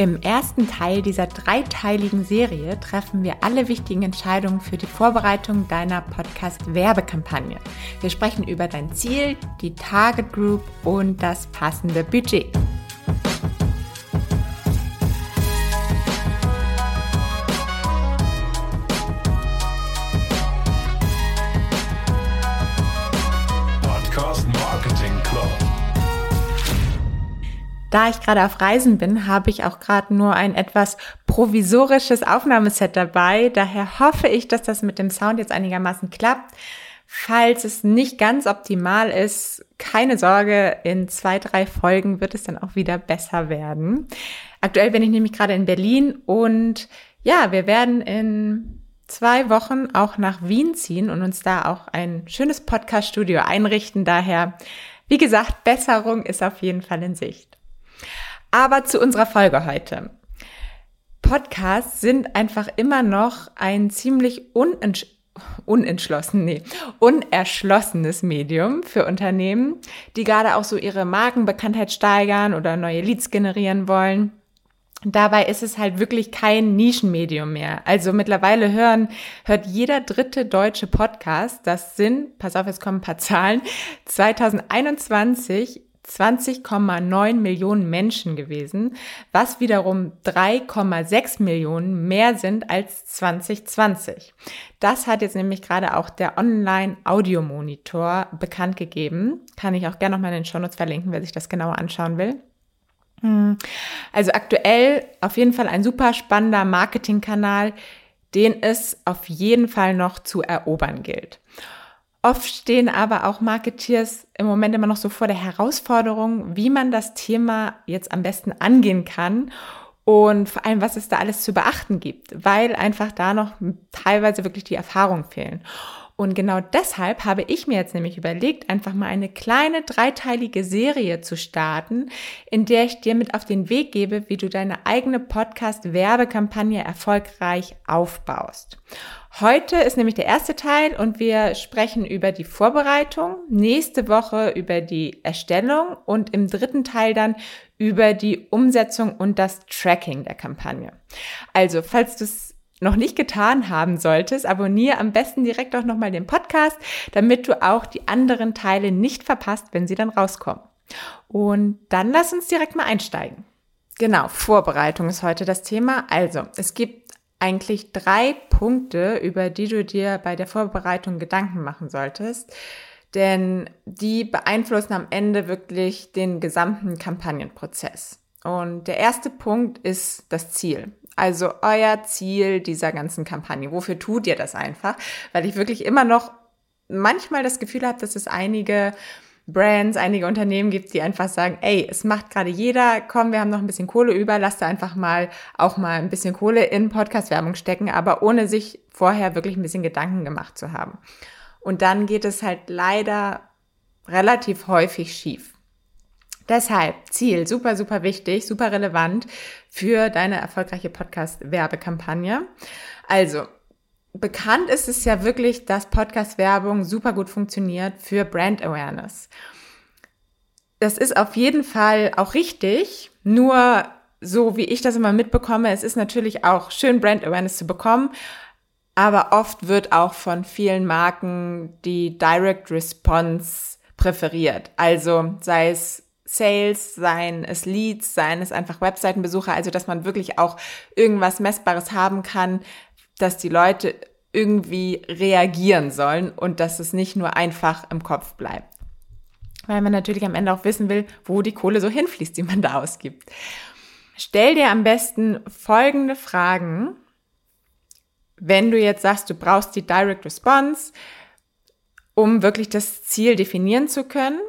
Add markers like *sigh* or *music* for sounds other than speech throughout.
Im ersten Teil dieser dreiteiligen Serie treffen wir alle wichtigen Entscheidungen für die Vorbereitung deiner Podcast-Werbekampagne. Wir sprechen über dein Ziel, die Target Group und das passende Budget. Da ich gerade auf Reisen bin, habe ich auch gerade nur ein etwas provisorisches Aufnahmeset dabei. Daher hoffe ich, dass das mit dem Sound jetzt einigermaßen klappt. Falls es nicht ganz optimal ist, keine Sorge, in zwei, drei Folgen wird es dann auch wieder besser werden. Aktuell bin ich nämlich gerade in Berlin und ja, wir werden in zwei Wochen auch nach Wien ziehen und uns da auch ein schönes Podcast-Studio einrichten. Daher, wie gesagt, Besserung ist auf jeden Fall in Sicht. Aber zu unserer Folge heute. Podcasts sind einfach immer noch ein ziemlich unentsch unentschlossen, nee, unerschlossenes Medium für Unternehmen, die gerade auch so ihre Markenbekanntheit steigern oder neue Leads generieren wollen. Dabei ist es halt wirklich kein Nischenmedium mehr. Also mittlerweile hören, hört jeder dritte deutsche Podcast, das sind, pass auf, jetzt kommen ein paar Zahlen, 2021 20,9 Millionen Menschen gewesen, was wiederum 3,6 Millionen mehr sind als 2020. Das hat jetzt nämlich gerade auch der Online-Audio-Monitor bekannt gegeben. Kann ich auch gerne noch mal in den Shownotes verlinken, wer sich das genauer anschauen will. Hm. Also aktuell auf jeden Fall ein super spannender Marketingkanal, den es auf jeden Fall noch zu erobern gilt. Oft stehen aber auch Marketeers im Moment immer noch so vor der Herausforderung, wie man das Thema jetzt am besten angehen kann und vor allem, was es da alles zu beachten gibt, weil einfach da noch teilweise wirklich die Erfahrungen fehlen. Und genau deshalb habe ich mir jetzt nämlich überlegt, einfach mal eine kleine dreiteilige Serie zu starten, in der ich dir mit auf den Weg gebe, wie du deine eigene Podcast-Werbekampagne erfolgreich aufbaust. Heute ist nämlich der erste Teil und wir sprechen über die Vorbereitung, nächste Woche über die Erstellung und im dritten Teil dann über die Umsetzung und das Tracking der Kampagne. Also, falls du es noch nicht getan haben solltest, abonniere am besten direkt auch nochmal den Podcast, damit du auch die anderen Teile nicht verpasst, wenn sie dann rauskommen. Und dann lass uns direkt mal einsteigen. Genau, Vorbereitung ist heute das Thema. Also, es gibt eigentlich drei Punkte, über die du dir bei der Vorbereitung Gedanken machen solltest. Denn die beeinflussen am Ende wirklich den gesamten Kampagnenprozess. Und der erste Punkt ist das Ziel. Also euer Ziel dieser ganzen Kampagne. Wofür tut ihr das einfach? Weil ich wirklich immer noch manchmal das Gefühl habe, dass es einige Brands, einige Unternehmen gibt, die einfach sagen, ey, es macht gerade jeder, komm, wir haben noch ein bisschen Kohle über, lass da einfach mal auch mal ein bisschen Kohle in Podcast-Werbung stecken, aber ohne sich vorher wirklich ein bisschen Gedanken gemacht zu haben. Und dann geht es halt leider relativ häufig schief. Deshalb Ziel, super, super wichtig, super relevant für deine erfolgreiche Podcast-Werbekampagne. Also, bekannt ist es ja wirklich, dass Podcast-Werbung super gut funktioniert für Brand Awareness. Das ist auf jeden Fall auch richtig, nur so wie ich das immer mitbekomme, es ist natürlich auch schön, Brand Awareness zu bekommen, aber oft wird auch von vielen Marken die Direct Response präferiert. Also sei es Sales, seien es Leads, seien es einfach Webseitenbesucher, also dass man wirklich auch irgendwas Messbares haben kann, dass die Leute irgendwie reagieren sollen und dass es nicht nur einfach im Kopf bleibt. Weil man natürlich am Ende auch wissen will, wo die Kohle so hinfließt, die man da ausgibt. Stell dir am besten folgende Fragen, wenn du jetzt sagst, du brauchst die Direct Response, um wirklich das Ziel definieren zu können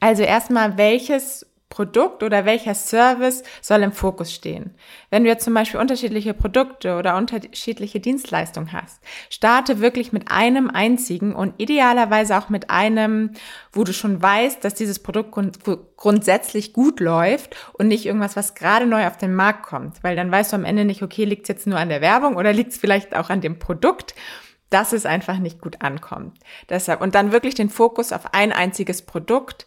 also erstmal, welches Produkt oder welcher Service soll im Fokus stehen. Wenn du jetzt zum Beispiel unterschiedliche Produkte oder unterschiedliche Dienstleistungen hast, starte wirklich mit einem einzigen und idealerweise auch mit einem, wo du schon weißt, dass dieses Produkt grund grundsätzlich gut läuft und nicht irgendwas, was gerade neu auf den Markt kommt, weil dann weißt du am Ende nicht, okay, liegt es jetzt nur an der Werbung oder *laughs* liegt es vielleicht auch an dem Produkt dass es einfach nicht gut ankommt. Deshalb, und dann wirklich den Fokus auf ein einziges Produkt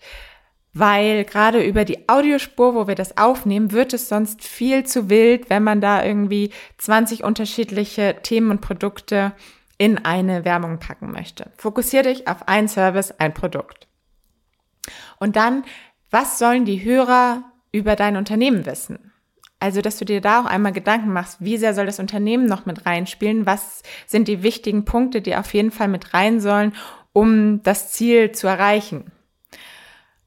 weil gerade über die Audiospur, wo wir das aufnehmen, wird es sonst viel zu wild, wenn man da irgendwie 20 unterschiedliche Themen und Produkte in eine Werbung packen möchte. Fokussiere dich auf ein Service, ein Produkt. Und dann, was sollen die Hörer über dein Unternehmen wissen? Also, dass du dir da auch einmal Gedanken machst, wie sehr soll das Unternehmen noch mit reinspielen? Was sind die wichtigen Punkte, die auf jeden Fall mit rein sollen, um das Ziel zu erreichen?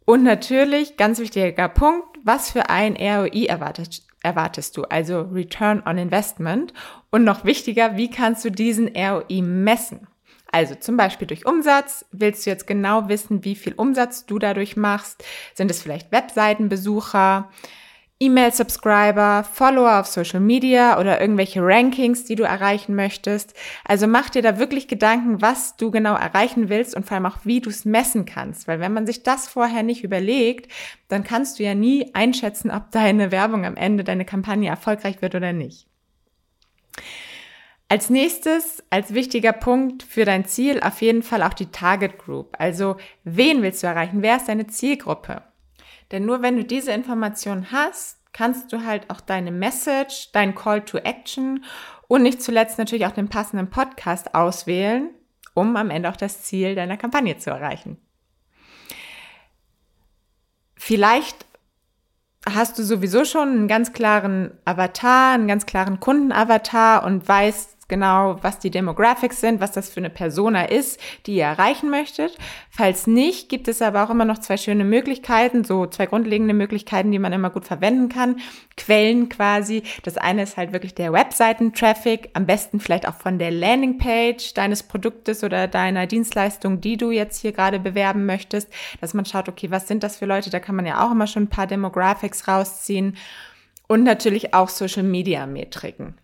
Und natürlich, ganz wichtiger Punkt, was für ein ROI erwartet, erwartest du, also Return on Investment. Und noch wichtiger, wie kannst du diesen ROI messen? Also zum Beispiel durch Umsatz. Willst du jetzt genau wissen, wie viel Umsatz du dadurch machst? Sind es vielleicht Webseitenbesucher? E-Mail-Subscriber, Follower auf Social Media oder irgendwelche Rankings, die du erreichen möchtest. Also mach dir da wirklich Gedanken, was du genau erreichen willst und vor allem auch, wie du es messen kannst. Weil wenn man sich das vorher nicht überlegt, dann kannst du ja nie einschätzen, ob deine Werbung am Ende, deine Kampagne erfolgreich wird oder nicht. Als nächstes, als wichtiger Punkt für dein Ziel, auf jeden Fall auch die Target Group. Also, wen willst du erreichen? Wer ist deine Zielgruppe? Denn nur wenn du diese Information hast, kannst du halt auch deine Message, dein Call to Action und nicht zuletzt natürlich auch den passenden Podcast auswählen, um am Ende auch das Ziel deiner Kampagne zu erreichen. Vielleicht hast du sowieso schon einen ganz klaren Avatar, einen ganz klaren Kundenavatar und weißt, genau, was die Demographics sind, was das für eine Persona ist, die ihr erreichen möchtet. Falls nicht, gibt es aber auch immer noch zwei schöne Möglichkeiten, so zwei grundlegende Möglichkeiten, die man immer gut verwenden kann. Quellen quasi. Das eine ist halt wirklich der Webseiten-Traffic, am besten vielleicht auch von der Landingpage deines Produktes oder deiner Dienstleistung, die du jetzt hier gerade bewerben möchtest, dass man schaut, okay, was sind das für Leute? Da kann man ja auch immer schon ein paar Demographics rausziehen. Und natürlich auch Social-Media-Metriken.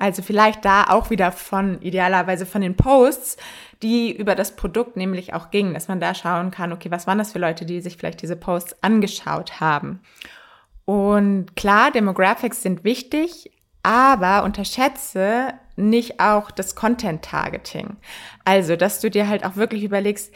Also vielleicht da auch wieder von idealerweise von den Posts, die über das Produkt nämlich auch gingen, dass man da schauen kann, okay, was waren das für Leute, die sich vielleicht diese Posts angeschaut haben. Und klar, Demographics sind wichtig, aber unterschätze nicht auch das Content Targeting. Also, dass du dir halt auch wirklich überlegst,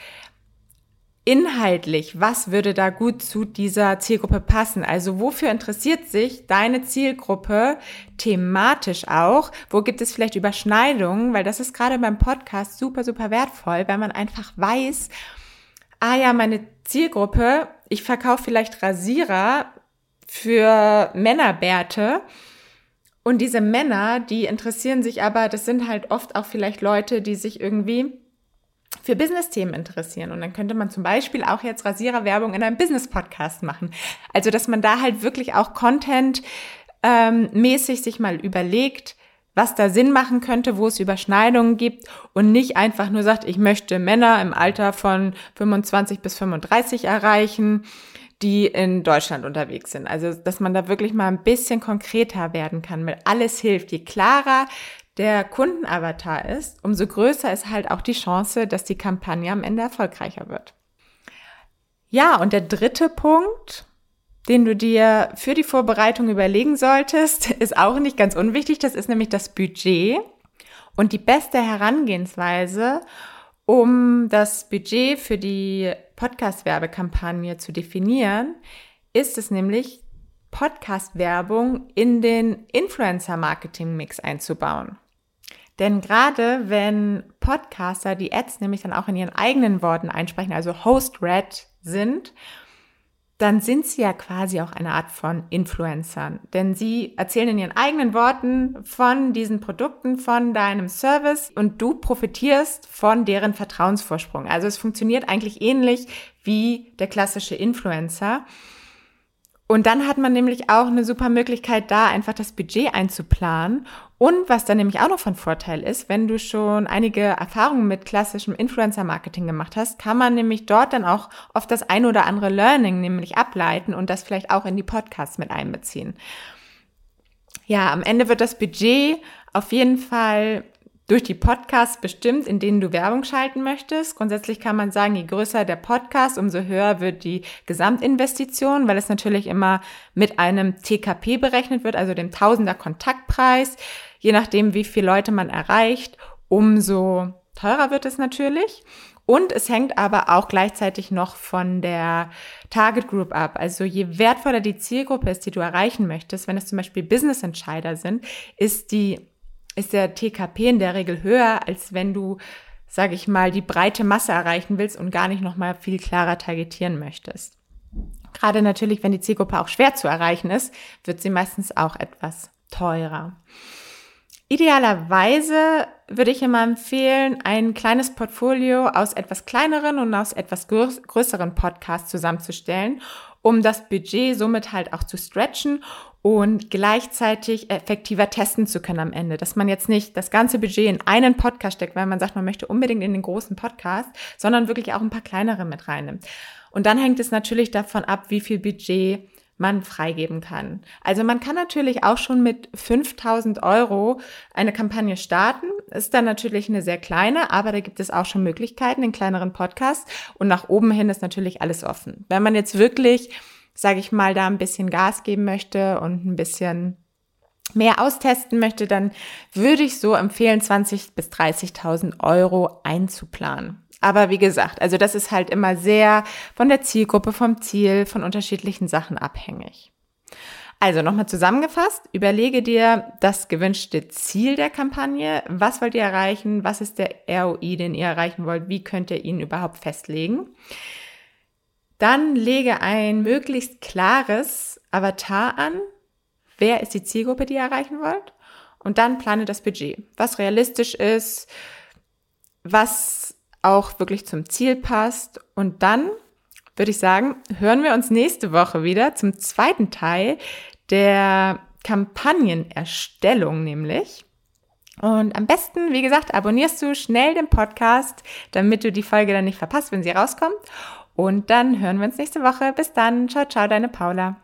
inhaltlich, was würde da gut zu dieser Zielgruppe passen? Also wofür interessiert sich deine Zielgruppe thematisch auch? Wo gibt es vielleicht Überschneidungen? Weil das ist gerade beim Podcast super, super wertvoll, weil man einfach weiß, ah ja, meine Zielgruppe, ich verkaufe vielleicht Rasierer für Männerbärte. Und diese Männer, die interessieren sich aber, das sind halt oft auch vielleicht Leute, die sich irgendwie für Business-Themen interessieren. Und dann könnte man zum Beispiel auch jetzt Rasiererwerbung in einem Business-Podcast machen. Also, dass man da halt wirklich auch Content ähm, mäßig sich mal überlegt, was da Sinn machen könnte, wo es Überschneidungen gibt und nicht einfach nur sagt, ich möchte Männer im Alter von 25 bis 35 erreichen, die in Deutschland unterwegs sind. Also, dass man da wirklich mal ein bisschen konkreter werden kann, weil alles hilft. Je klarer der Kundenavatar ist, umso größer ist halt auch die Chance, dass die Kampagne am Ende erfolgreicher wird. Ja, und der dritte Punkt, den du dir für die Vorbereitung überlegen solltest, *laughs* ist auch nicht ganz unwichtig. Das ist nämlich das Budget. Und die beste Herangehensweise, um das Budget für die Podcast-Werbekampagne zu definieren, ist es nämlich, Podcast-Werbung in den Influencer-Marketing-Mix einzubauen. Denn gerade wenn Podcaster die Ads nämlich dann auch in ihren eigenen Worten einsprechen, also Host-Read sind, dann sind sie ja quasi auch eine Art von Influencern. Denn sie erzählen in ihren eigenen Worten von diesen Produkten, von deinem Service und du profitierst von deren Vertrauensvorsprung. Also es funktioniert eigentlich ähnlich wie der klassische Influencer. Und dann hat man nämlich auch eine super Möglichkeit, da einfach das Budget einzuplanen. Und was dann nämlich auch noch von Vorteil ist, wenn du schon einige Erfahrungen mit klassischem Influencer-Marketing gemacht hast, kann man nämlich dort dann auch oft das ein oder andere Learning nämlich ableiten und das vielleicht auch in die Podcasts mit einbeziehen. Ja, am Ende wird das Budget auf jeden Fall durch die Podcasts bestimmt, in denen du Werbung schalten möchtest. Grundsätzlich kann man sagen, je größer der Podcast, umso höher wird die Gesamtinvestition, weil es natürlich immer mit einem TKP berechnet wird, also dem Tausender Kontaktpreis. Je nachdem, wie viele Leute man erreicht, umso teurer wird es natürlich. Und es hängt aber auch gleichzeitig noch von der Target Group ab. Also je wertvoller die Zielgruppe ist, die du erreichen möchtest, wenn es zum Beispiel Business Entscheider sind, ist die, ist der TKP in der Regel höher, als wenn du sage ich mal, die breite Masse erreichen willst und gar nicht nochmal viel klarer targetieren möchtest. Gerade natürlich, wenn die Zielgruppe auch schwer zu erreichen ist, wird sie meistens auch etwas teurer. Idealerweise würde ich immer empfehlen, ein kleines Portfolio aus etwas kleineren und aus etwas größeren Podcasts zusammenzustellen, um das Budget somit halt auch zu stretchen und gleichzeitig effektiver testen zu können am Ende. Dass man jetzt nicht das ganze Budget in einen Podcast steckt, weil man sagt, man möchte unbedingt in den großen Podcast, sondern wirklich auch ein paar kleinere mit reinnimmt. Und dann hängt es natürlich davon ab, wie viel Budget man freigeben kann. Also man kann natürlich auch schon mit 5000 Euro eine Kampagne starten. Ist dann natürlich eine sehr kleine, aber da gibt es auch schon Möglichkeiten in kleineren Podcasts. Und nach oben hin ist natürlich alles offen. Wenn man jetzt wirklich sage ich mal, da ein bisschen Gas geben möchte und ein bisschen mehr austesten möchte, dann würde ich so empfehlen, 20 bis 30.000 Euro einzuplanen. Aber wie gesagt, also das ist halt immer sehr von der Zielgruppe, vom Ziel, von unterschiedlichen Sachen abhängig. Also nochmal zusammengefasst, überlege dir das gewünschte Ziel der Kampagne. Was wollt ihr erreichen? Was ist der ROI, den ihr erreichen wollt? Wie könnt ihr ihn überhaupt festlegen? Dann lege ein möglichst klares Avatar an. Wer ist die Zielgruppe, die ihr erreichen wollt? Und dann plane das Budget, was realistisch ist, was auch wirklich zum Ziel passt. Und dann würde ich sagen, hören wir uns nächste Woche wieder zum zweiten Teil der Kampagnenerstellung nämlich. Und am besten, wie gesagt, abonnierst du schnell den Podcast, damit du die Folge dann nicht verpasst, wenn sie rauskommt. Und dann hören wir uns nächste Woche. Bis dann. Ciao, ciao, deine Paula.